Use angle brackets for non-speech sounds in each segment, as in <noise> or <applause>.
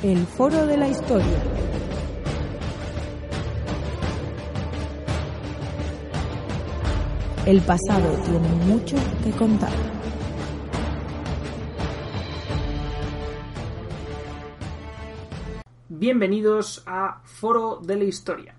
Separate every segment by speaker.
Speaker 1: El Foro de la Historia. El pasado tiene mucho que contar.
Speaker 2: Bienvenidos a Foro de la Historia.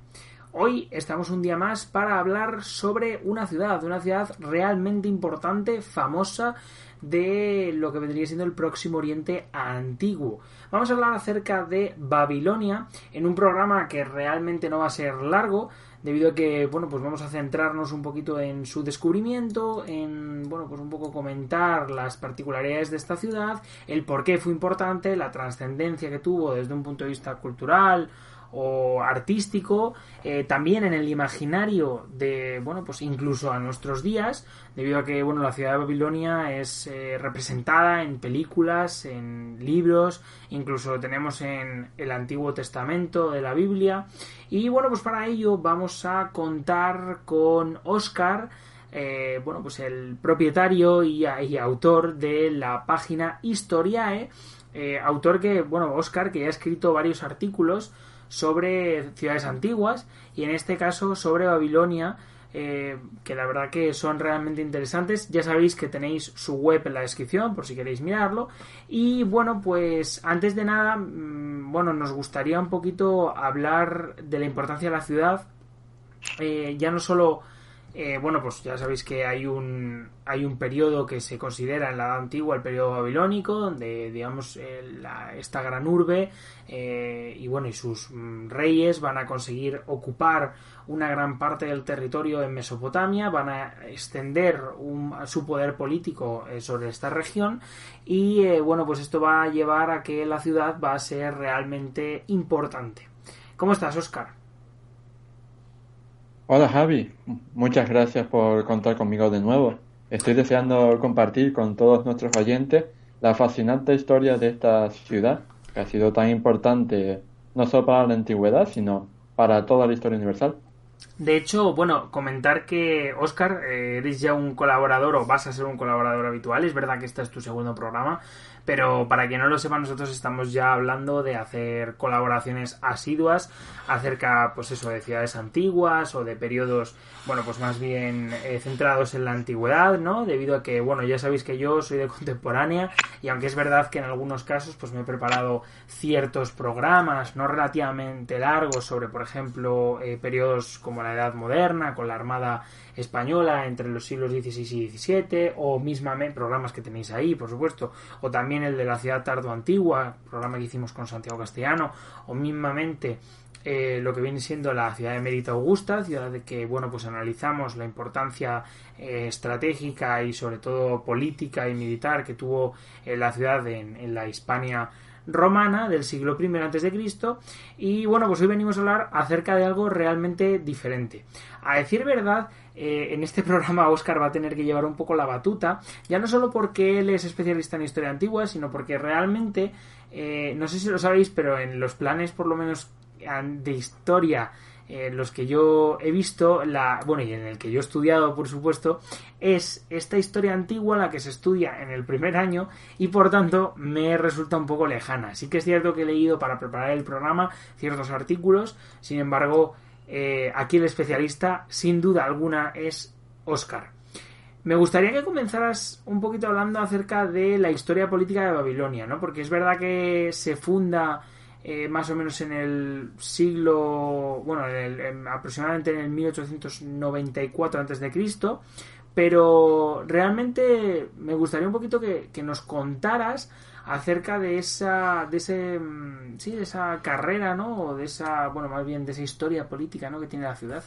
Speaker 2: Hoy estamos un día más para hablar sobre una ciudad, una ciudad realmente importante, famosa de lo que vendría siendo el próximo Oriente antiguo. Vamos a hablar acerca de Babilonia en un programa que realmente no va a ser largo, debido a que, bueno, pues vamos a centrarnos un poquito en su descubrimiento, en, bueno, pues un poco comentar las particularidades de esta ciudad, el por qué fue importante, la trascendencia que tuvo desde un punto de vista cultural, o artístico, eh, también en el imaginario de, bueno, pues incluso a nuestros días, debido a que, bueno, la ciudad de Babilonia es eh, representada en películas, en libros, incluso lo tenemos en el Antiguo Testamento de la Biblia, y bueno, pues para ello vamos a contar con Oscar, eh, bueno, pues el propietario y, y, autor de la página Historiae, autor que, bueno, Oscar, que ya ha escrito varios artículos sobre ciudades antiguas y en este caso sobre Babilonia eh, que la verdad que son realmente interesantes. Ya sabéis que tenéis su web en la descripción por si queréis mirarlo. Y bueno pues antes de nada mm, bueno nos gustaría un poquito hablar de la importancia de la ciudad. Eh, ya no solo eh, bueno, pues ya sabéis que hay un, hay un periodo que se considera en la Edad Antigua el periodo babilónico, donde, digamos, esta gran urbe eh, y bueno, y sus mm, reyes van a conseguir ocupar una gran parte del territorio en Mesopotamia, van a extender su poder político eh, sobre esta región y bueno, pues esto va a llevar a que la ciudad va a ser realmente importante. ¿Cómo estás, Oscar?
Speaker 3: Hola Javi, muchas gracias por contar conmigo de nuevo. Estoy deseando compartir con todos nuestros oyentes la fascinante historia de esta ciudad, que ha sido tan importante no solo para la antigüedad, sino para toda la historia universal.
Speaker 2: De hecho, bueno, comentar que Oscar, eh, eres ya un colaborador o vas a ser un colaborador habitual. Es verdad que este es tu segundo programa, pero para quien no lo sepa, nosotros estamos ya hablando de hacer colaboraciones asiduas acerca, pues eso, de ciudades antiguas o de periodos, bueno, pues más bien eh, centrados en la antigüedad, ¿no? Debido a que, bueno, ya sabéis que yo soy de contemporánea y aunque es verdad que en algunos casos, pues me he preparado ciertos programas, no relativamente largos, sobre, por ejemplo, eh, periodos como la Edad Moderna, con la Armada Española entre los siglos XVI y XVII, o mismamente programas que tenéis ahí, por supuesto, o también el de la ciudad tardo antigua, programa que hicimos con Santiago Castellano, o mismamente eh, lo que viene siendo la ciudad de Mérida Augusta, ciudad de que, bueno, pues analizamos la importancia eh, estratégica y sobre todo política y militar que tuvo eh, la ciudad en, la Hispania romana del siglo I Cristo. Y bueno pues hoy venimos a hablar acerca de algo realmente diferente. A decir verdad en este <laughs> programa Oscar va a tener que llevar un poco la batuta ya no solo porque él es especialista en historia antigua sino porque realmente no sé si lo sabéis pero en los planes por lo menos de historia en los que yo he visto, la, bueno, y en el que yo he estudiado, por supuesto, es esta historia antigua la que se estudia en el primer año y por tanto me resulta un poco lejana. Sí que es cierto que he leído para preparar el programa ciertos artículos, sin embargo, eh, aquí el especialista, sin duda alguna, es Oscar. Me gustaría que comenzaras un poquito hablando acerca de la historia política de Babilonia, ¿no? Porque es verdad que se funda eh, más o menos en el siglo, bueno, aproximadamente en el 1894 a.C., pero realmente me gustaría un poquito que, nos contaras acerca de esa de ese mm, sí de esa carrera no o de esa bueno más bien de esa historia política no que tiene la ciudad.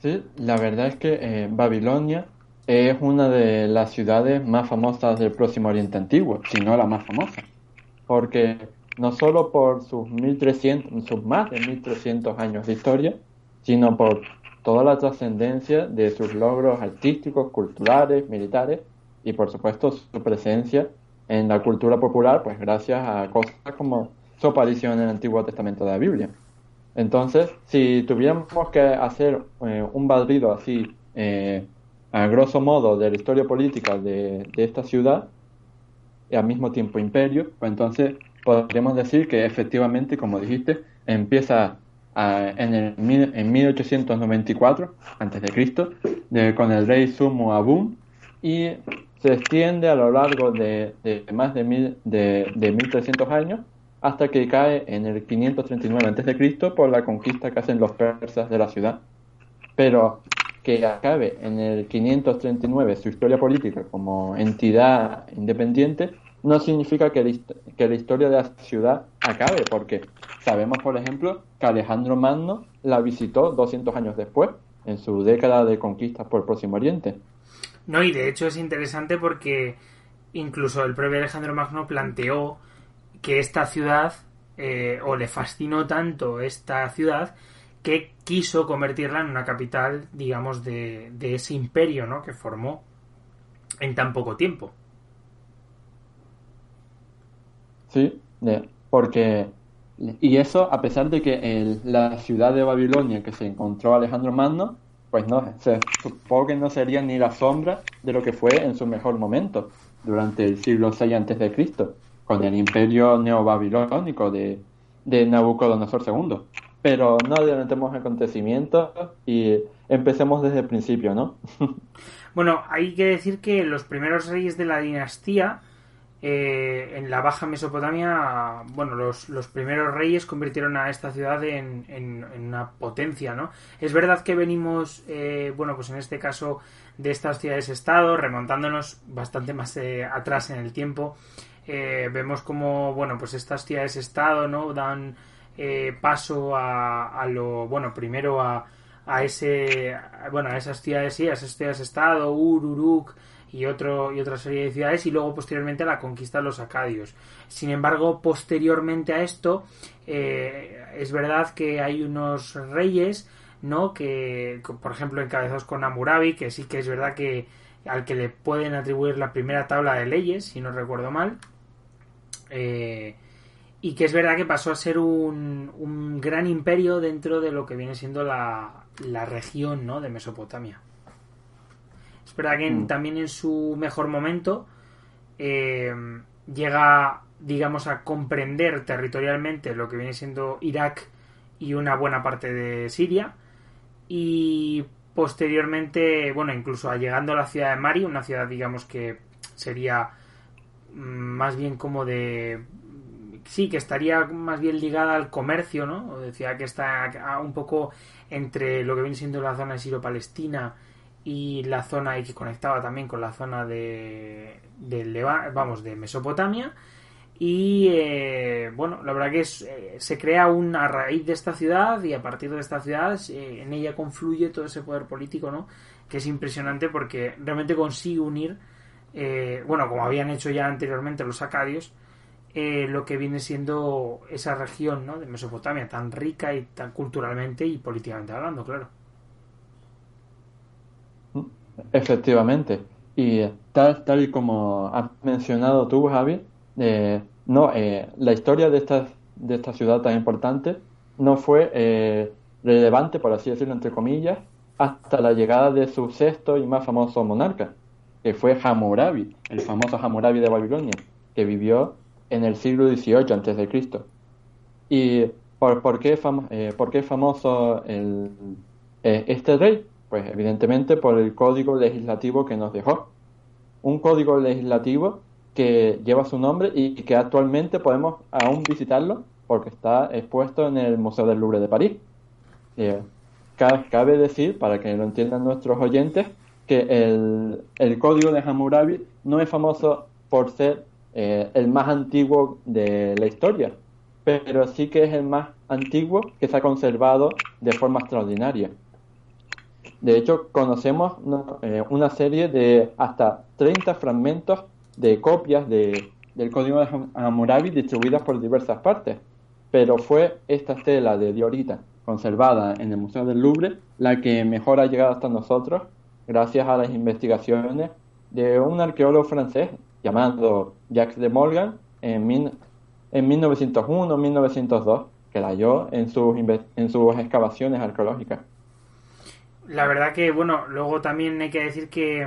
Speaker 3: Sí la verdad es que eh, Babilonia es una de las ciudades más famosas del próximo Oriente Antiguo si no la más famosa porque no solo por sus 1300, sus más de 1300 años de historia, sino por toda la trascendencia de sus logros artísticos, culturales, militares y por supuesto su presencia en la cultura popular, pues gracias a cosas como su aparición en el Antiguo Testamento de la Biblia. Entonces, si tuviéramos que hacer eh, un barrido así, eh, a grosso modo, de la historia política de esta ciudad, y al mismo tiempo imperio, pues entonces podríamos decir que efectivamente, como dijiste, empieza en, el, en 1894 antes de Cristo con el rey Sumo Abum y se extiende a lo largo de, más de, mil, de, de 1300 años hasta que cae en el 539 a.C. por la conquista que hacen los persas de la ciudad. Pero que acabe en el 539 su historia política como entidad independiente no significa que la, historia de la ciudad acabe, porque sabemos, por ejemplo, que Alejandro Magno la visitó 200 años después, en su década de conquistas por el Próximo Oriente.
Speaker 2: No, y de hecho es interesante porque incluso el propio Alejandro Magno planteó que esta ciudad, eh, o le fascinó tanto esta ciudad, que quiso convertirla en una capital, digamos, de, ese imperio, ¿no? Que formó en tan poco tiempo.
Speaker 3: Sí, porque y eso a pesar de que la ciudad de Babilonia que se encontró Alejandro Magno, pues no, se supongo que no sería ni la sombra de lo que fue en su mejor momento, durante el siglo VI antes de Cristo, con el imperio neobabilónico de, de Nabucodonosor II. Pero no adelantemos acontecimientos y empecemos desde el principio, ¿no? <laughs>
Speaker 2: bueno, hay que decir que los primeros reyes de la dinastía eh, en la Baja Mesopotamia, bueno, los, los, primeros reyes convirtieron a esta ciudad en, en, una potencia, ¿no? Es verdad que venimos, eh, bueno, pues en este caso de estas ciudades-estado, remontándonos bastante más eh, atrás en el tiempo, vemos como, bueno, pues estas ciudades-estado, ¿no? Dan paso a, a, lo, bueno, primero a, a ese, bueno, a esas ciudades, sí, a esas ciudades-estado, Ur, Uruk, y, otro, y otra serie de ciudades y luego posteriormente la conquista de los acadios. Sin embargo, posteriormente a esto, eh, es verdad que hay unos reyes, ¿no? Que, por ejemplo, encabezados con Amurabi, que sí que es verdad que al que le pueden atribuir la primera tabla de leyes, si no recuerdo mal. Eh, y que es verdad que pasó a ser un, un, gran imperio dentro de lo que viene siendo la, la región ¿no? de Mesopotamia. Es verdad que mm. también en su mejor momento eh, llega, digamos, a comprender territorialmente lo que viene siendo Irak y una buena parte de Siria. Y posteriormente, bueno, incluso llegando a la ciudad de Mari, una ciudad, digamos, que sería mm, más bien como de sí, que estaría más bien ligada al comercio, ¿no? Decía que está un poco entre lo que viene siendo la zona de Siro-Palestina y la zona y que conectaba también con la zona de, de vamos de Mesopotamia y eh, bueno la verdad que es, eh, se crea una raíz de esta ciudad y a partir de esta ciudad eh, en ella confluye todo ese poder político no que es impresionante porque realmente consigue unir bueno como habían hecho ya anteriormente los acadios lo que viene siendo esa región ¿no? de Mesopotamia tan rica y tan culturalmente y políticamente hablando claro
Speaker 3: Efectivamente. Y tal, tal y como has mencionado tú, Javi, eh, no, eh, la historia de esta, de esta ciudad tan importante no fue eh, relevante, por así decirlo, entre comillas, hasta la llegada de su sexto y más famoso monarca, que fue Hammurabi, el famoso Hammurabi de Babilonia, que vivió en el siglo XVIII antes de Cristo. ¿Y por, por, qué, por qué famoso el, este rey? Pues evidentemente por el código legislativo que nos dejó. Un código legislativo que lleva su nombre y que actualmente podemos aún visitarlo porque está expuesto en el Museo del Louvre de París. Eh, cabe decir, para que lo entiendan nuestros oyentes, que el, el código de Hammurabi no es famoso por ser eh, el más antiguo de la historia, pero sí que es el más antiguo que se ha conservado de forma extraordinaria. De hecho, conocemos eh, una serie de hasta 30 fragmentos de copias de, del código de Hammurabi distribuidas por diversas partes, pero fue esta tela de diorita conservada en el Museo del Louvre la que mejor ha llegado hasta nosotros gracias a las investigaciones de un arqueólogo francés llamado Jacques de Morgan en, en 1901-1902 que la halló en sus, en sus excavaciones arqueológicas
Speaker 2: la verdad que, bueno, luego también hay que decir que,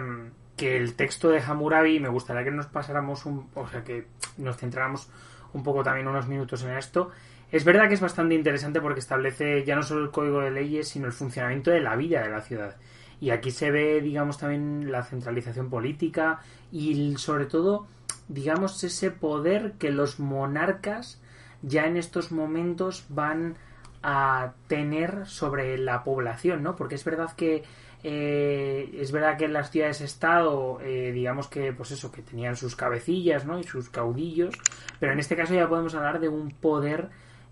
Speaker 2: que el texto de Hammurabi, me gustaría que nos pasáramos un, o sea, que nos centráramos un poco también unos minutos en esto. Es verdad que es bastante interesante porque establece ya no solo el código de leyes, sino el funcionamiento de la vida de la ciudad. Y aquí se ve, digamos, también la centralización política y sobre todo, digamos, ese poder que los monarcas ya en estos momentos van a tener sobre la población, ¿no? Porque es verdad que eh, es verdad que en las ciudades-estado, eh, digamos que, pues eso, que tenían sus cabecillas, ¿no? Y sus caudillos, pero en este caso ya podemos hablar de un poder,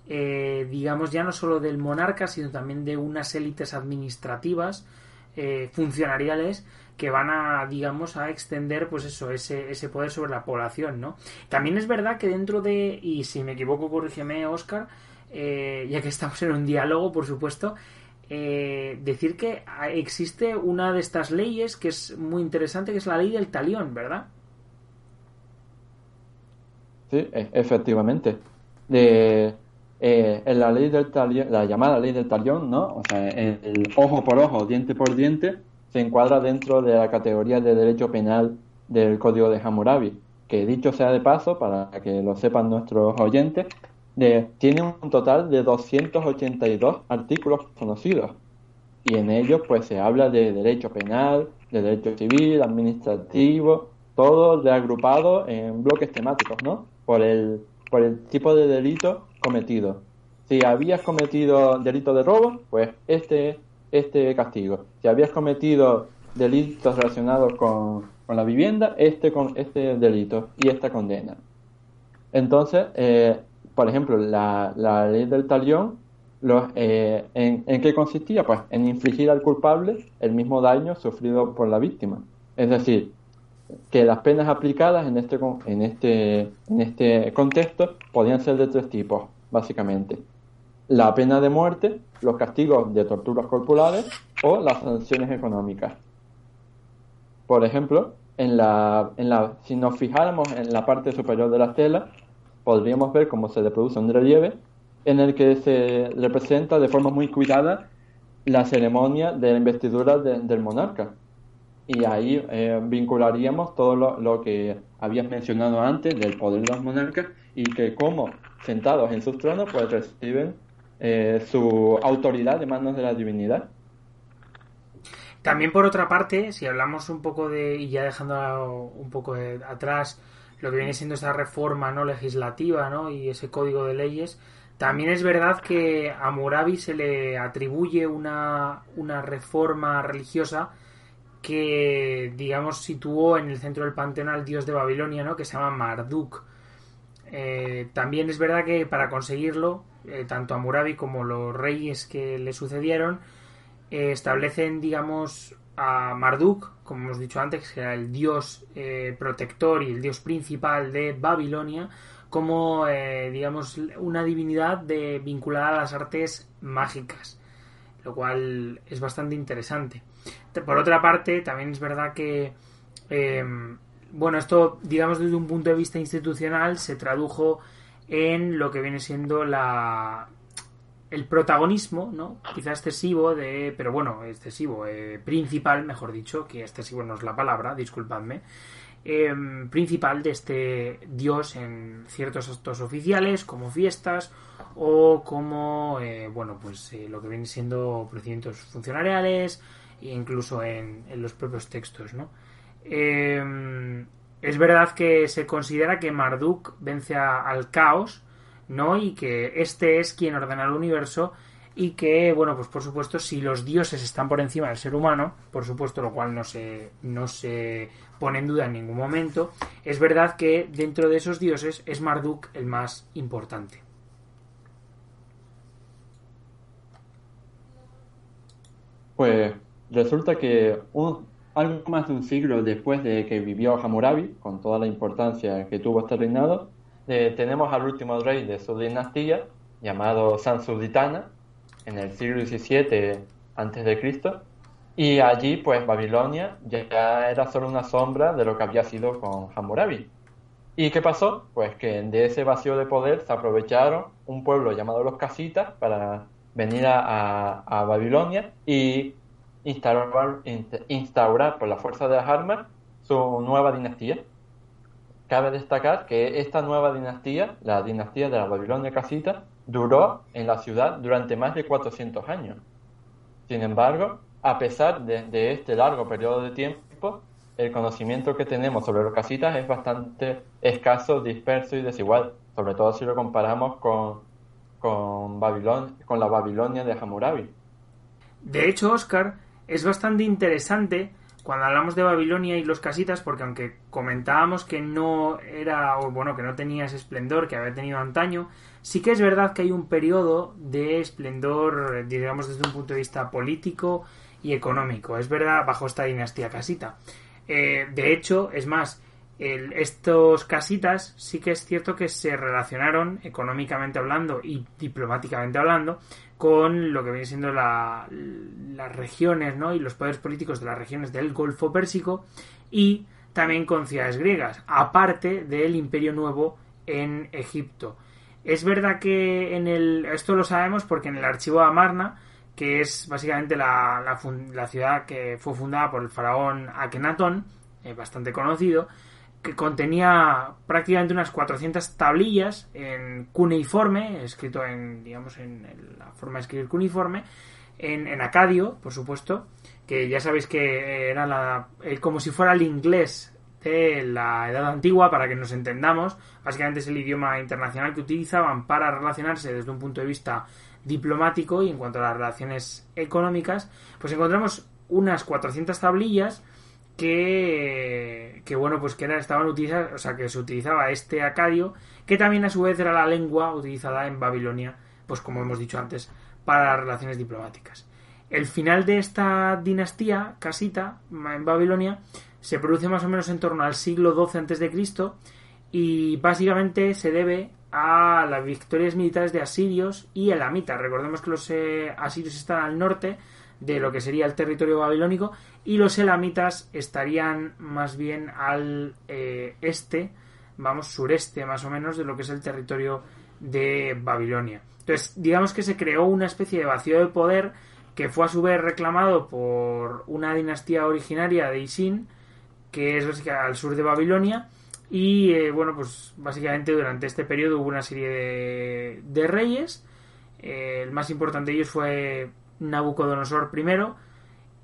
Speaker 2: eh, digamos, ya no solo del monarca, sino también de unas élites administrativas, funcionariales, que van a, digamos, a extender, pues eso, ese, poder sobre la población, ¿no? También es verdad que dentro de, y si me equivoco, corrígeme, Oscar, ya que estamos en un diálogo, por supuesto, eh, decir que existe una de estas leyes que es muy interesante, que es la ley del talión, ¿verdad?
Speaker 3: Sí, e, efectivamente. De, eh, en la ley del talión, la llamada ley del talión, ¿no? O sea, el ojo por ojo, diente por diente, se encuadra dentro de la categoría de derecho penal del Código de Hammurabi, que dicho sea de paso, para que lo sepan nuestros oyentes, tiene un total de 282 artículos conocidos y en ellos pues se habla de derecho penal, de derecho civil, administrativo, todo reagrupado en bloques temáticos, ¿no? Por el, por el tipo de delito cometido. Si habías cometido delito de robo, pues este, este castigo. Si habías cometido delitos relacionados con, con la vivienda, este, con, este delito y esta condena. Entonces, eh, por ejemplo, la, ley del talión, eh, en, qué consistía? Pues en infligir al culpable el mismo daño sufrido por la víctima. Es decir, que las penas aplicadas en este, en este, en este contexto podían ser de tres tipos, básicamente. La pena de muerte, los castigos de torturas corporales o las sanciones económicas. Por ejemplo, en la, en la, si nos fijáramos en la parte superior de la tela, podríamos ver cómo se reproduce un relieve en el que se representa de forma muy cuidada la ceremonia de la investidura del monarca. Y ahí eh, vincularíamos todo lo, que habías mencionado antes del poder de los monarcas y que como sentados en sus tronos pues reciben eh, su autoridad de manos de la divinidad.
Speaker 2: También por otra parte, si hablamos un poco de, y ya dejando un poco atrás lo que viene siendo esa reforma no legislativa ¿no? y ese código de leyes, también es verdad que a Murabi se le atribuye una, una reforma religiosa que, digamos, situó en el centro del panteón al dios de Babilonia, ¿no? que se llama Marduk. Eh, también es verdad que para conseguirlo, eh, tanto Amurabi como los reyes que le sucedieron eh, establecen, digamos, a Marduk, como hemos dicho antes, que era el dios eh, protector y el dios principal de Babilonia, como, digamos, una divinidad de, vinculada a las artes mágicas, lo cual es bastante interesante. Por otra parte, también es verdad que, eh, bueno, esto, digamos, desde un punto de vista institucional, se tradujo en lo que viene siendo la, el protagonismo, ¿no? Quizá excesivo de, pero bueno, excesivo, eh, principal, mejor dicho, que excesivo no es la palabra, disculpadme, em, principal de este dios en ciertos actos oficiales, como fiestas o como, eh, bueno, pues eh, lo que viene siendo procedimientos funcionariales incluso en, en los propios textos, ¿no? Em, es verdad que se considera que Marduk vence al caos, ¿no? Y que este es quien ordena el universo y que, bueno, pues por supuesto, si los dioses están por encima del ser humano, por supuesto, lo cual no se, no se pone en duda en ningún momento, es verdad que dentro de esos dioses es Marduk el más importante.
Speaker 3: Pues resulta que algo más de un siglo después de que vivió Hammurabi, con toda la importancia que tuvo este reinado, eh, tenemos al último rey de su dinastía, llamado Sansuditana, en el siglo XVII a.C., y allí, pues, Babilonia ya era solo una sombra de lo que había sido con Hammurabi. ¿Y qué pasó? Pues que de ese vacío de poder se aprovecharon un pueblo llamado los Casitas para venir a, Babilonia y instaurar, instaurar por la fuerza de las armas su nueva dinastía. Cabe destacar que esta nueva dinastía, la dinastía de la Babilonia Casita, duró en la ciudad durante más de 400 años. Sin embargo, a pesar de, este largo periodo de tiempo, el conocimiento que tenemos sobre los casitas es bastante escaso, disperso y desigual, sobre todo si lo comparamos con, con, con la Babilonia de Hammurabi.
Speaker 2: De hecho, Oscar, es bastante interesante cuando hablamos de Babilonia y los casitas, porque aunque comentábamos que no era, o bueno, que no tenía ese esplendor que había tenido antaño, sí que es verdad que hay un periodo de esplendor, digamos, desde un punto de vista político y económico. Es verdad, bajo esta dinastía casita. Eh, de hecho, es más, estos casitas sí que es cierto que se relacionaron económicamente hablando y diplomáticamente hablando con lo que viene siendo las regiones ¿no? y los poderes políticos de las regiones del Golfo Pérsico y también con ciudades griegas, aparte del Imperio Nuevo en Egipto. Es verdad que en el. Esto lo sabemos porque en el archivo de Amarna, que es básicamente la, la, ciudad que fue fundada por el faraón Akenatón, eh, bastante conocido, que contenía prácticamente unas 400 tablillas en cuneiforme, escrito en, digamos, en la forma de escribir cuneiforme, en, acadio, por supuesto, que ya sabéis que era la, como si fuera el inglés de la Edad Antigua, para que nos entendamos. Básicamente es el idioma internacional que utilizaban para relacionarse desde un punto de vista diplomático y en cuanto a las relaciones económicas, pues encontramos unas 400 tablillas que, que bueno, pues que estaban utilizadas, o sea, que se utilizaba este acadio, que también a su vez era la lengua utilizada en Babilonia, pues como hemos dicho antes, para las relaciones diplomáticas. El final de esta dinastía casita en Babilonia se produce más o menos en torno al siglo XII a.C. y básicamente se debe a las victorias militares de asirios y elamitas. Recordemos que los eh, asirios están al norte de lo que sería el territorio babilónico y los elamitas estarían más bien al eh, este, vamos, sureste más o menos de lo que es el territorio de Babilonia. Entonces, digamos que se creó una especie de vacío de poder que fue a su vez reclamado por una dinastía originaria de Isin, que es al sur de Babilonia, y eh, bueno, pues básicamente durante este periodo hubo una serie de, reyes. Eh, el más importante de ellos fue Nabucodonosor I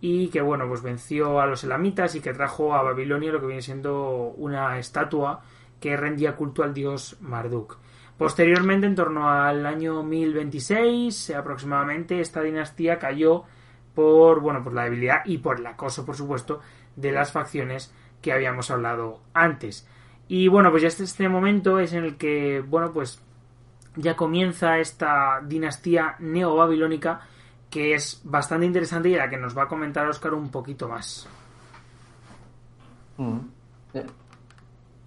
Speaker 2: y que bueno pues venció a los elamitas y que trajo a Babilonia lo que viene siendo una estatua que rendía culto al dios Marduk. Posteriormente, en torno al año 1026 aproximadamente, esta dinastía cayó por bueno por la debilidad y por el acoso, por supuesto, de las facciones que habíamos hablado antes. Y bueno, pues ya este, este momento es en el que, bueno, pues ya comienza esta dinastía neobabilónica que es bastante interesante y la que nos va a comentar Oscar un poquito más.
Speaker 3: Mm. Eh,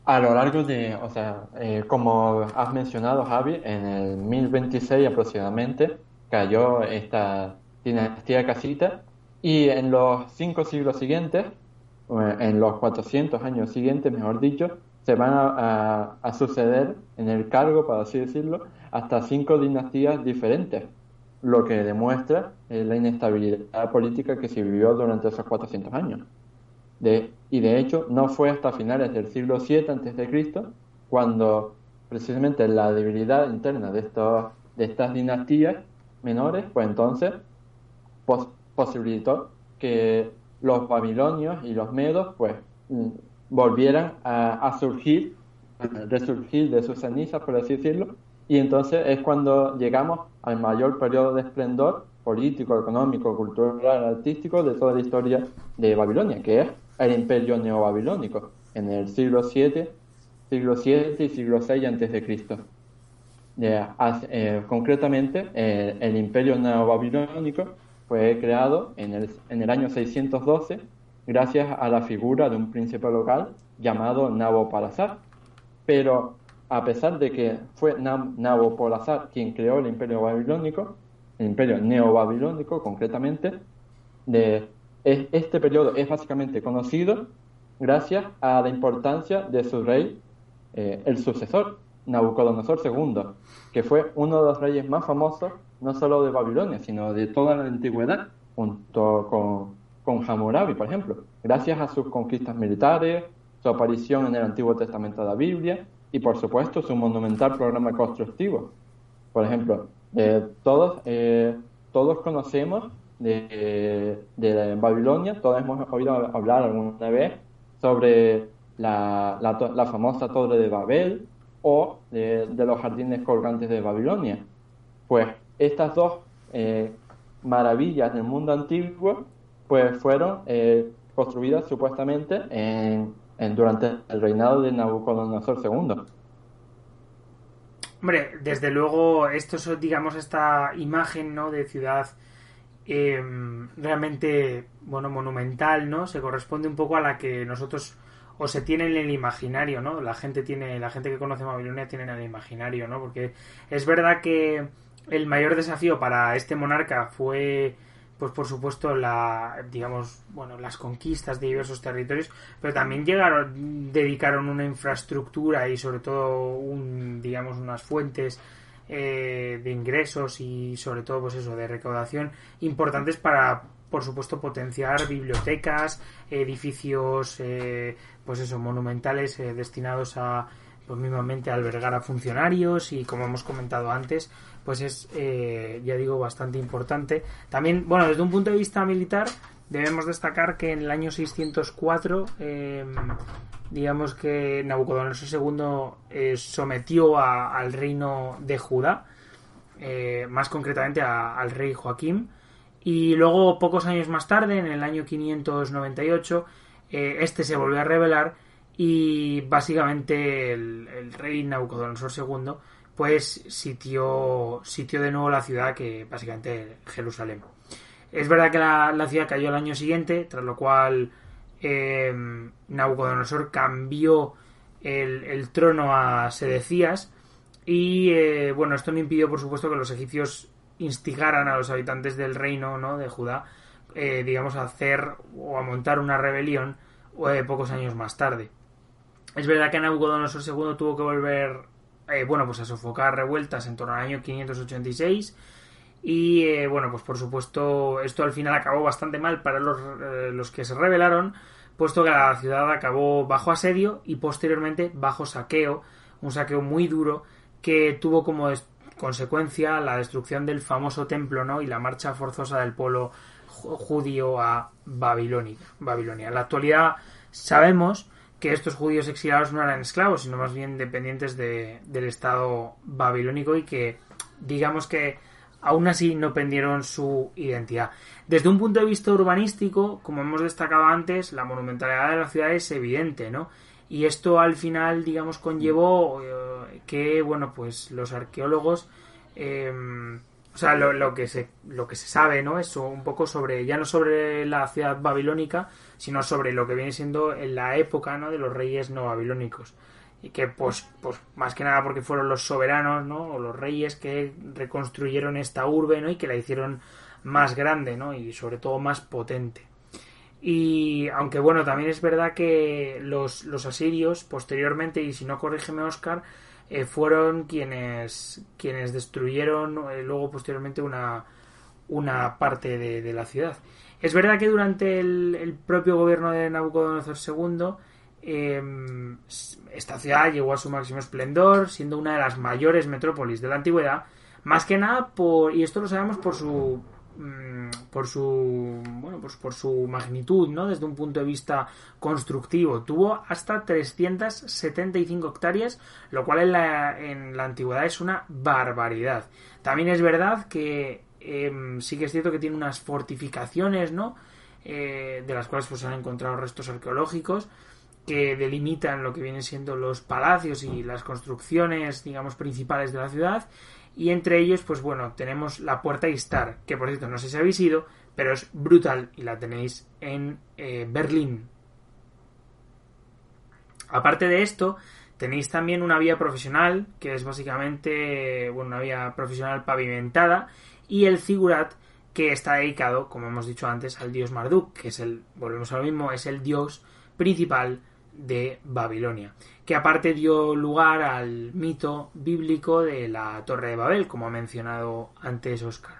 Speaker 3: a lo largo de, o sea, eh, como has mencionado Javi, en el 1026 aproximadamente cayó esta dinastía casita y en los cinco siglos siguientes, eh, en los 400 años siguientes, mejor dicho, se van a, a suceder en el cargo, para así decirlo, hasta cinco dinastías diferentes lo que demuestra la inestabilidad política que se vivió durante esos 400 años. De, y de hecho, no fue hasta finales del siglo VII a.C. cuando precisamente la debilidad interna de, estos, de estas dinastías menores, pues entonces posibilitó que los babilonios y los medos pues mm, volvieran a, a surgir, a resurgir de sus cenizas, por así decirlo, y entonces es cuando llegamos al mayor periodo de esplendor político, económico, cultural, artístico de toda la historia de Babilonia, que es el imperio neobabilónico, en el siglo VII, siglo VII y siglo VI antes de Cristo. Eh, concretamente, el imperio neobabilónico fue creado en el, en el año 612 gracias a la figura de un príncipe local llamado Nabopolassar. Pero a pesar de que fue Nabopolassar quien creó el imperio babilónico, el imperio neobabilónico concretamente, este periodo es básicamente conocido gracias a la importancia de su rey, eh, el sucesor, Nabucodonosor II, que fue uno de los reyes más famosos, no solo de Babilonia, sino de toda la antigüedad, junto con, con Hammurabi, por ejemplo, gracias a sus conquistas militares, su aparición en el Antiguo Testamento de la Biblia y, por supuesto, su monumental programa constructivo. Por ejemplo, eh, todos, eh, todos conocemos de, Babilonia, todos hemos oído hablar alguna vez sobre la, la, famosa Torre de Babel o de, los jardines colgantes de Babilonia. Pues estas dos eh, maravillas del mundo antiguo pues fueron construidas supuestamente en, durante el reinado de Nabucodonosor II.
Speaker 2: Hombre, desde luego, esto es, digamos, esta imagen, ¿no? De ciudad em, realmente, bueno, monumental, ¿no? Se corresponde un poco a la que nosotros o se tiene en el imaginario, ¿no? La gente tiene, la gente que conoce Babilonia tiene en el imaginario, ¿no? Porque es verdad que el mayor desafío para este monarca fue pues por supuesto la digamos bueno las conquistas de diversos territorios pero también llegaron dedicaron una infraestructura y sobre todo un digamos unas fuentes eh, de ingresos y sobre todo pues eso de recaudación importantes para por supuesto potenciar bibliotecas edificios eh, pues eso monumentales eh, destinados a pues mismamente albergar a funcionarios y como hemos comentado antes pues es, eh, ya digo, bastante importante. También, bueno, desde un punto de vista militar, debemos destacar que en el año 604, em, digamos que Nabucodonosor II eh, sometió al reino de Judá, eh, más concretamente al rey Joaquín, y luego, pocos años más tarde, en el año 598, este se volvió a rebelar y básicamente el, el rey Nabucodonosor II pues sitió, de nuevo la ciudad, que básicamente Jerusalén. Es verdad que la, ciudad cayó el año siguiente, tras lo cual eh, Nabucodonosor cambió el, trono a Sedecías y eh, bueno, esto no impidió por supuesto que los egipcios instigaran a los habitantes del reino ¿no? de Judá, eh, digamos, a hacer o a montar una rebelión pocos años más tarde. Es verdad que Nabucodonosor II tuvo que volver eh, bueno, pues a sofocar revueltas en torno al año 586. Y eh, bueno, pues por supuesto, esto al final acabó bastante mal para los, eh, los que se rebelaron, puesto que la ciudad acabó bajo asedio y posteriormente bajo saqueo, un saqueo muy duro que tuvo como consecuencia la destrucción del famoso templo ¿no? y la marcha forzosa del pueblo judío a Babilonia. Babilonia. En la actualidad sabemos que estos judíos exiliados no eran esclavos, sino más bien dependientes de, del Estado babilónico y que, digamos que, aún así no pendieron su identidad. Desde un punto de vista urbanístico, como hemos destacado antes, la monumentalidad de la ciudad es evidente, ¿no? Y esto al final, digamos, conllevó eh, que, bueno, pues los arqueólogos eh, o sea, lo, que se, lo que se sabe, ¿no? Es un poco sobre, ya no sobre la ciudad babilónica, sino sobre lo que viene siendo en la época, ¿no? De los reyes no babilónicos. Y que, pues, pues, más que nada porque fueron los soberanos, ¿no? O los reyes que reconstruyeron esta urbe, ¿no? Y que la hicieron más grande, ¿no? Y sobre todo más potente. Y aunque bueno, también es verdad que los, los asirios posteriormente, y si no corrígeme Oscar, eh, fueron quienes, quienes destruyeron eh, luego posteriormente una, una parte de, la ciudad. Es verdad que durante el, propio gobierno de Nabucodonosor II em, esta ciudad llegó a su máximo esplendor, siendo una de las mayores metrópolis de la antigüedad, más que nada por, y esto lo sabemos por su Mm, por su bueno pues por su magnitud no desde un punto de vista constructivo. Tuvo hasta 375 hectáreas lo cual en la, en la antigüedad es una barbaridad. También es verdad que em, sí que es cierto que tiene unas fortificaciones no eh, de las cuales pues se han encontrado restos arqueológicos que delimitan lo que vienen siendo los palacios y las construcciones digamos principales de la ciudad y entre ellos, pues bueno, tenemos la puerta Istar, que por cierto no sé si habéis ido, pero es brutal y la tenéis en eh, Berlín. Aparte de esto, tenéis también una vía profesional, que es básicamente bueno, una vía profesional pavimentada, y el Zigurat, que está dedicado, como hemos dicho antes, al dios Marduk, que es el, volvemos a lo mismo, es el dios principal de Babilonia, que aparte dio lugar al mito bíblico de la Torre de Babel, como ha mencionado antes Oscar.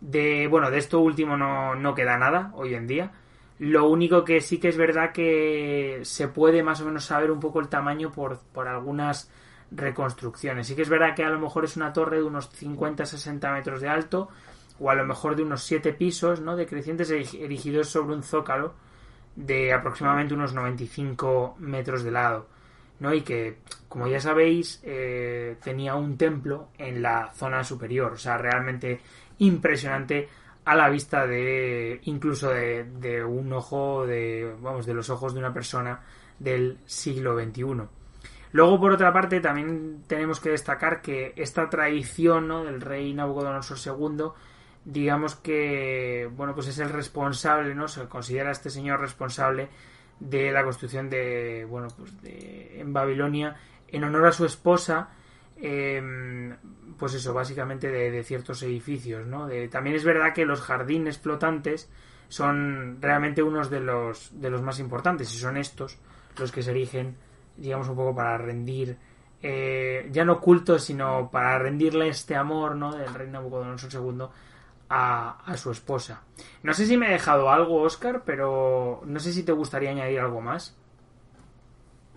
Speaker 2: De, bueno, de esto último no, no queda nada hoy en día, Lo único que sí que es verdad que se puede más o menos saber un poco el tamaño por, por algunas reconstrucciones. Sí que es verdad que a lo mejor es una torre de unos 50-60 metros de alto o a lo mejor de unos 7 pisos, ¿no? Decrecientes erigidos sobre un zócalo de aproximadamente unos 95 metros de lado, ¿no? Y que, como ya sabéis, eh, tenía un templo en la zona superior, o sea, realmente impresionante a la vista de incluso de, un ojo de vamos de los ojos de una persona del siglo XXI. Luego, por otra parte, también tenemos que destacar que esta tradición ¿no? del rey Nabucodonosor II, digamos que, bueno, pues es el responsable, ¿no? Se considera este señor responsable de la construcción de, bueno, pues de, en Babilonia, en honor a su esposa, em, pues eso, básicamente de, ciertos edificios, ¿no? también es verdad que los jardines flotantes son realmente unos de los, de los más importantes y son estos los que se erigen digamos, un poco para rendir, eh, ya no culto, sino para rendirle este amor, ¿no? Del rey Nabucodonosor II a, su esposa. No sé si me he dejado algo, Oscar, pero no sé si te gustaría añadir algo más.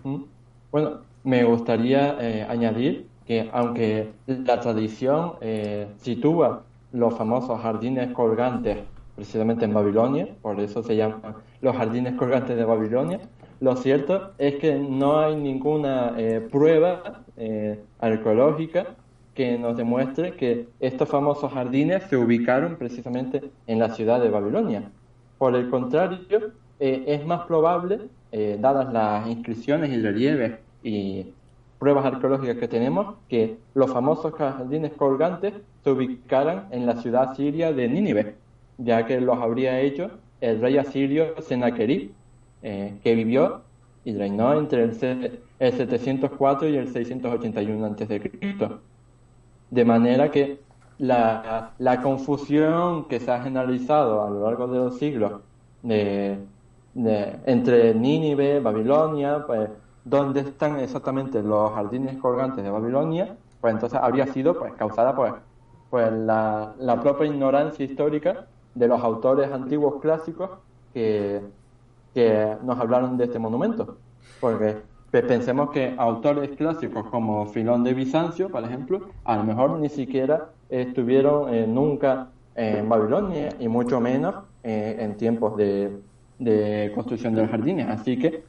Speaker 3: Mm. Bueno, me gustaría eh, añadir que aunque la tradición eh, sitúa los famosos jardines colgantes precisamente en Babilonia, por eso se llaman los jardines colgantes de Babilonia, lo cierto es que no hay ninguna eh, prueba arqueológica que nos demuestre que estos famosos jardines se ubicaron precisamente en la ciudad de Babilonia. Por el contrario, eh, es más probable, dadas las inscripciones y relieves y pruebas arqueológicas que tenemos, que los famosos jardines colgantes se ubicaran en la ciudad siria de Nínive, ya que los habría hecho el rey asirio Sennacherib eh, que vivió y reinó entre el, 704 y el 681 a.C. De manera que la, la, confusión que se ha generalizado a lo largo de los siglos de, entre Nínive, Babilonia, pues dónde están exactamente los jardines colgantes de Babilonia, pues entonces habría sido pues causada pues, pues la, la propia ignorancia histórica de los autores antiguos clásicos que que nos hablaron de este monumento. Porque pensemos que autores clásicos como Filón de Bizancio, por ejemplo, a lo mejor ni siquiera estuvieron eh, nunca en Babilonia y mucho menos eh, en tiempos de, construcción de los jardines. Así que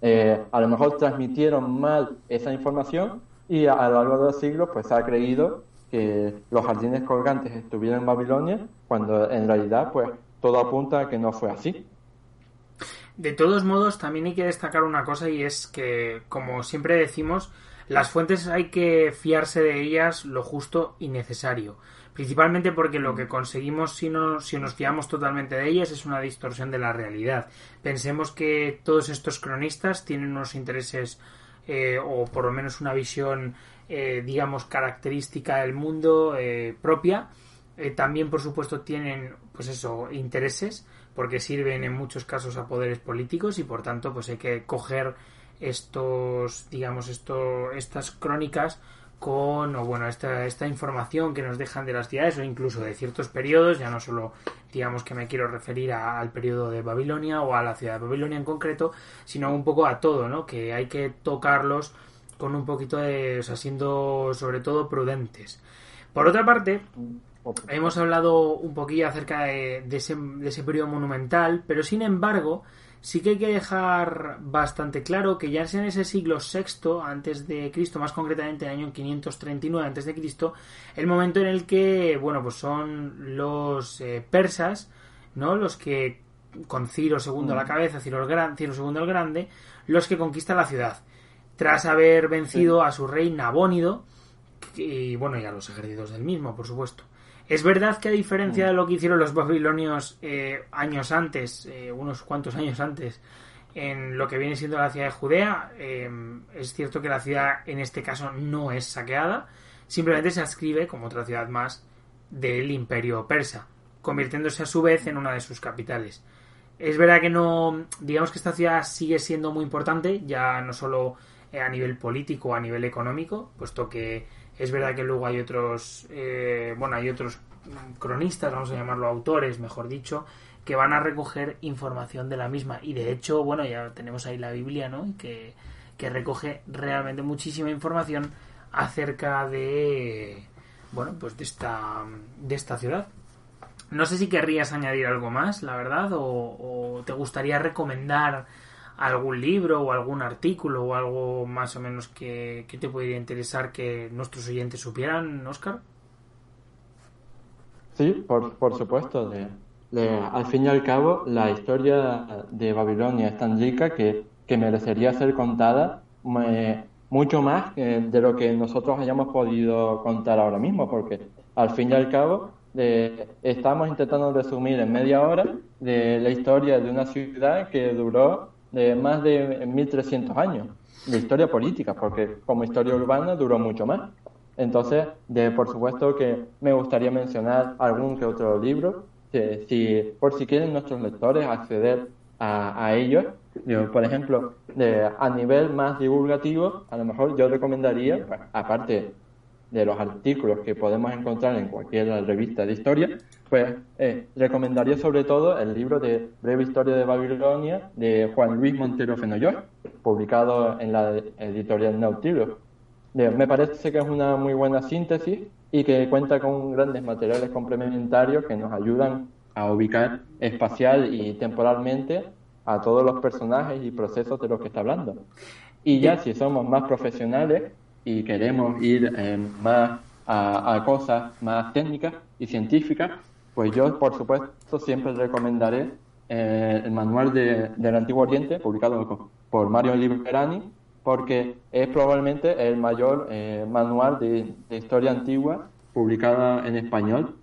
Speaker 3: eh, a lo mejor transmitieron mal esa información y a, lo largo de los siglos pues se ha creído que los jardines colgantes estuvieron en Babilonia cuando en realidad pues todo apunta a que no fue así.
Speaker 2: De todos modos, también hay que destacar una cosa y es que, como siempre decimos, las fuentes hay que fiarse de ellas lo justo y necesario. Principalmente porque lo que conseguimos si, no, si nos fiamos totalmente de ellas es una distorsión de la realidad. Pensemos que todos estos cronistas tienen unos intereses eh, o por lo menos una visión, eh, digamos, característica del mundo eh, propia. también, por supuesto, tienen, pues eso, intereses porque sirven en muchos casos a poderes políticos y por tanto pues hay que coger estos digamos esto, estas crónicas con o bueno esta, esta información que nos dejan de las ciudades o incluso de ciertos periodos ya no solo digamos que me quiero referir al periodo de Babilonia o a la ciudad de Babilonia en concreto sino un poco a todo no que hay que tocarlos con un poquito de o sea siendo sobre todo prudentes. Por otra parte Hemos hablado un poquillo acerca de, ese, de ese periodo monumental, pero sin embargo, sí que hay que dejar bastante claro que ya sea en ese siglo VI antes de Cristo, más concretamente en el año 539 antes de Cristo, el momento en el que, bueno, pues son los eh, persas, ¿no? Los que con Ciro II a la mm. cabeza, Ciro, el Gran, Ciro II el Grande, los que conquistan la ciudad, tras haber vencido a su rey Nabónido y bueno, y a los ejércitos del mismo, por supuesto. Es verdad que a diferencia mm. de lo que hicieron los babilonios eh, años antes, eh, unos cuantos años antes, en lo que viene siendo la ciudad de Judea, eh, es cierto que la ciudad en este caso no es saqueada, simplemente se adscribe como otra ciudad más del imperio persa, convirtiéndose a su vez en una de sus capitales. Es verdad que no, digamos que esta ciudad sigue siendo muy importante, ya no solo a nivel político o a nivel económico, puesto que es verdad que luego hay otros, eh, bueno, hay otros cronistas, vamos a llamarlo autores, mejor dicho, que van a recoger información de la misma. Y de hecho, bueno, ya tenemos ahí la Biblia, ¿no? Que, que recoge realmente muchísima información acerca de, bueno, pues de esta, de esta ciudad. No sé si querrías añadir algo más, la verdad, o, te gustaría recomendar algún libro o algún artículo o algo más o menos que, te podría interesar que nuestros oyentes supieran, Oscar.
Speaker 3: Sí, por, por supuesto. al fin y al cabo, la historia de Babilonia es tan rica que, que merecería ser contada mucho más de lo que nosotros hayamos podido contar ahora mismo, porque al fin y al cabo estamos intentando resumir en media hora de la historia de una ciudad que duró de más de 1300 años, de historia política, porque como historia urbana duró mucho más. Entonces, de, por supuesto que me gustaría mencionar algún que otro libro, si, por si quieren nuestros lectores acceder a, a ellos, por ejemplo, de, a nivel más divulgativo, a lo mejor yo recomendaría, aparte de los artículos que podemos encontrar en cualquier revista de historia, pues eh, recomendaría sobre todo el libro de Breve Historia de Babilonia de Juan Luis Montero Fenollor, publicado en la editorial Nautilus. me parece que es una muy buena síntesis y que cuenta con grandes materiales complementarios que nos ayudan a ubicar espacial y temporalmente a todos los personajes y procesos de los que está hablando. Y ya si somos más profesionales y queremos ir eh, más a, cosas más técnicas y científicas, pues yo, por supuesto, siempre recomendaré eh, el manual de, del Antiguo Oriente, publicado por Mario Liberani, porque es probablemente el mayor eh, manual de, historia antigua publicada en español.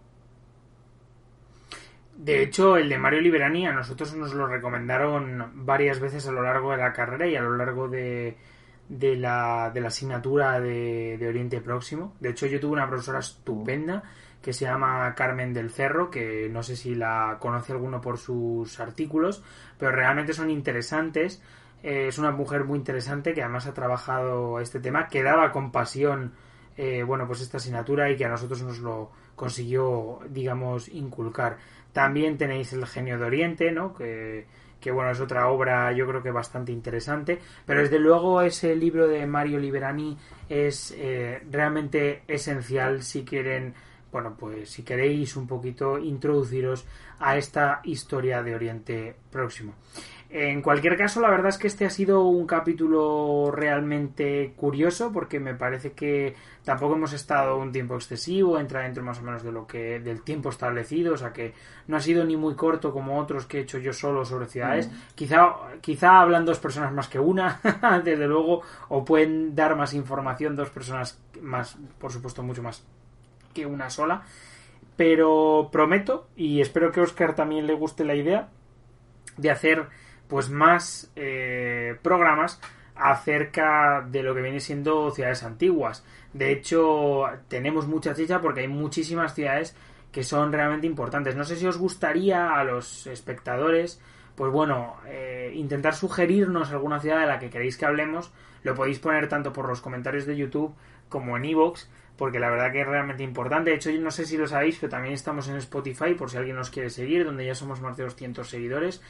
Speaker 2: De hecho, el de Mario Liberani a nosotros nos lo recomendaron varias veces a lo largo de la carrera y a lo largo de, de, la, de la asignatura de, de, Oriente Próximo. De hecho, yo tuve una profesora estupenda que se llama Carmen del Cerro, que no sé si la conoce alguno por sus artículos, pero realmente son interesantes. Eh, es una mujer muy interesante que además ha trabajado este tema, que daba con pasión, eh, bueno, pues esta asignatura y que a nosotros nos lo consiguió, digamos, inculcar. También tenéis El genio de Oriente, ¿no? Que, bueno, es otra obra yo creo que bastante interesante, pero desde luego ese libro de Mario Liberani es eh, realmente esencial si quieren, bueno, pues si queréis un poquito introduciros a esta historia de Oriente Próximo. En cualquier caso, la verdad es que este ha sido un capítulo realmente curioso porque me parece que tampoco hemos estado un tiempo excesivo, entra dentro más o menos de lo que del tiempo establecido, o sea que no ha sido ni muy corto como otros que he hecho yo solo sobre ciudades. Mm. Quizá quizá hablan dos personas más que una, <laughs> desde luego, o pueden dar más información dos personas más, por supuesto, mucho más que una sola. Pero prometo y espero que a Oscar también le guste la idea de hacer pues más eh, programas acerca de lo que viene siendo ciudades antiguas. De hecho, tenemos mucha chicha porque hay muchísimas ciudades que son realmente importantes. No sé si os gustaría a los espectadores, pues bueno, eh, intentar sugerirnos alguna ciudad de la que queréis que hablemos. Lo podéis poner tanto por los comentarios de YouTube como en iVoox, porque la verdad que es realmente importante. De hecho, yo no sé si lo sabéis, pero también estamos en Spotify, por si alguien nos quiere seguir, donde ya somos más de 200 seguidores.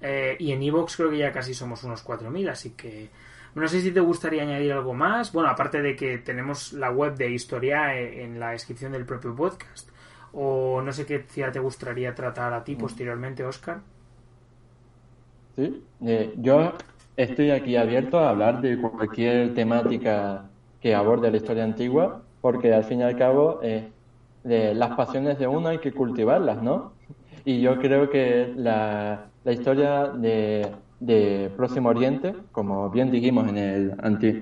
Speaker 2: Eh, y en Evox creo que ya casi somos unos 4.000, así que no sé si te gustaría añadir algo más. Bueno, aparte de que tenemos la web de Historia eh, en la descripción del propio podcast. O no sé qué te gustaría tratar a ti mm. posteriormente, Oscar.
Speaker 3: Sí, eh, yo estoy aquí abierto a hablar de cualquier temática que aborde la historia antigua, porque al fin y al cabo las pasiones de uno hay que cultivarlas, ¿no? Y yo creo que la, la historia de, de, Próximo Oriente, como bien dijimos en el,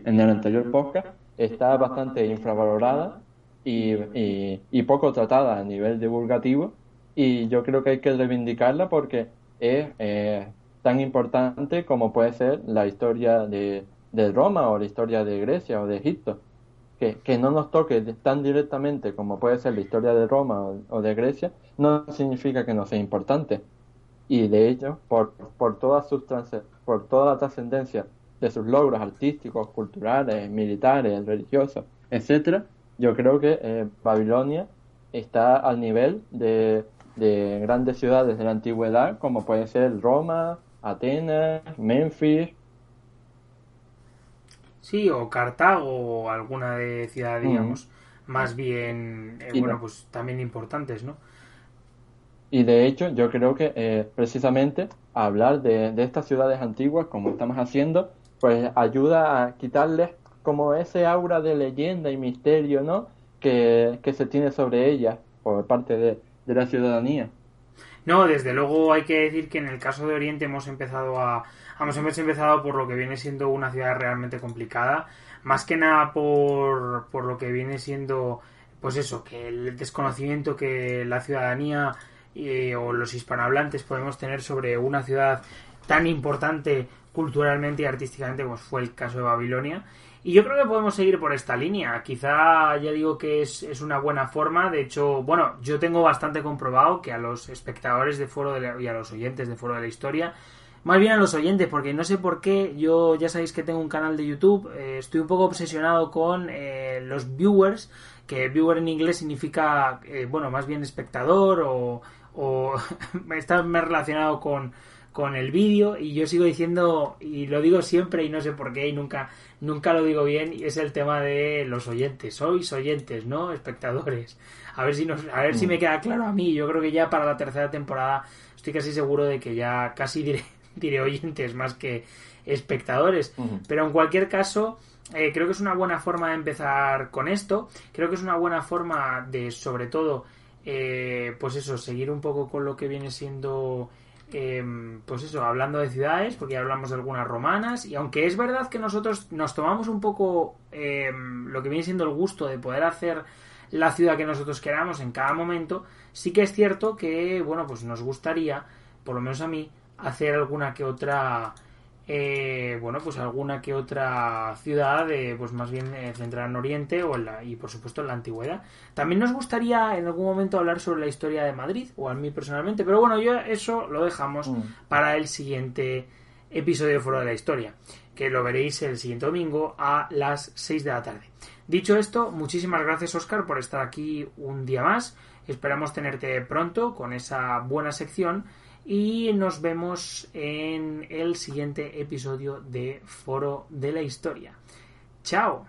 Speaker 3: en el anterior podcast, está bastante infravalorada y, poco tratada a nivel divulgativo. Y yo creo que hay que reivindicarla porque es eh, tan importante como puede ser la historia de, Roma o la historia de Grecia o de Egipto que, no nos toque tan directamente como puede ser la historia de Roma o, de Grecia, no significa que no sea importante. Y de hecho, por, por, todas sus por toda la trascendencia de sus logros artísticos, culturales, militares, religiosos, etcétera, yo creo que eh, Babilonia está al nivel de, de grandes ciudades de la antigüedad, como puede ser Roma, Atenas, Memphis.
Speaker 2: Sí, o Cartago, o alguna de ciudades,
Speaker 3: Mm.
Speaker 2: digamos, más bien, eh, bueno,
Speaker 3: no-
Speaker 2: pues también importantes, ¿no?
Speaker 3: Y de hecho, yo creo que eh, precisamente hablar de, de estas ciudades antiguas, como estamos haciendo, pues ayuda a quitarles como ese aura de leyenda y misterio, ¿no? Que, que se tiene sobre ellas por parte de, de la ciudadanía.
Speaker 2: No, desde luego hay que decir que en el caso de Oriente hemos empezado a. Hemos empezado por lo que viene siendo una ciudad realmente complicada. Más que nada por, por lo que viene siendo, pues eso, que el desconocimiento que la ciudadanía eh, o los hispanohablantes podemos tener sobre una ciudad tan importante culturalmente y artísticamente como fue el caso de Babilonia. Y yo creo que podemos seguir por esta línea. Quizá ya digo que es, es una buena forma. De hecho, bueno, yo tengo bastante comprobado que a los espectadores de Foro de la- y a los oyentes de Foro de la Historia, más bien a los oyentes, porque no sé por qué, yo ya sabéis que tengo un canal de YouTube, eh, estoy un poco obsesionado con eh, los viewers, que viewer en inglés significa, bueno, más bien espectador o, o <laughs> está más relacionado con, con el vídeo y yo sigo diciendo y lo digo siempre y no sé por qué y nunca nunca lo digo bien y es el tema de los oyentes. Sois oyentes no espectadores. A ver si nos, a ver si me queda claro a mí. Yo creo que ya para la tercera temporada estoy casi seguro de que ya casi diré, <laughs> diré oyentes más que espectadores. Pero en cualquier caso eh, creo que es una buena forma de empezar con esto. Creo que es una buena forma de sobre todo eh, pues eso seguir un poco con lo que viene siendo eh, pues eso, hablando de ciudades, porque ya hablamos de algunas romanas, y aunque es verdad que nosotros nos tomamos un poco eh, lo que viene siendo el gusto de poder hacer la ciudad que nosotros queramos en cada momento, sí que es cierto que, bueno, pues nos gustaría, por lo menos a mí, hacer alguna que otra, eh, bueno, pues alguna que otra ciudad, eh, pues más bien eh, centrada en Oriente o en la, y por supuesto en la antigüedad. También nos gustaría en algún momento hablar sobre la historia de Madrid, o a mí personalmente, pero bueno, yo eso lo dejamos
Speaker 3: Mm.
Speaker 2: para el siguiente episodio de Foro de la Historia, que lo veréis el siguiente domingo a las 6 de la tarde. Dicho esto, muchísimas gracias Oscar por estar aquí un día más. Esperamos tenerte pronto con esa buena sección y nos vemos en el siguiente episodio de Foro de la Historia. Chao.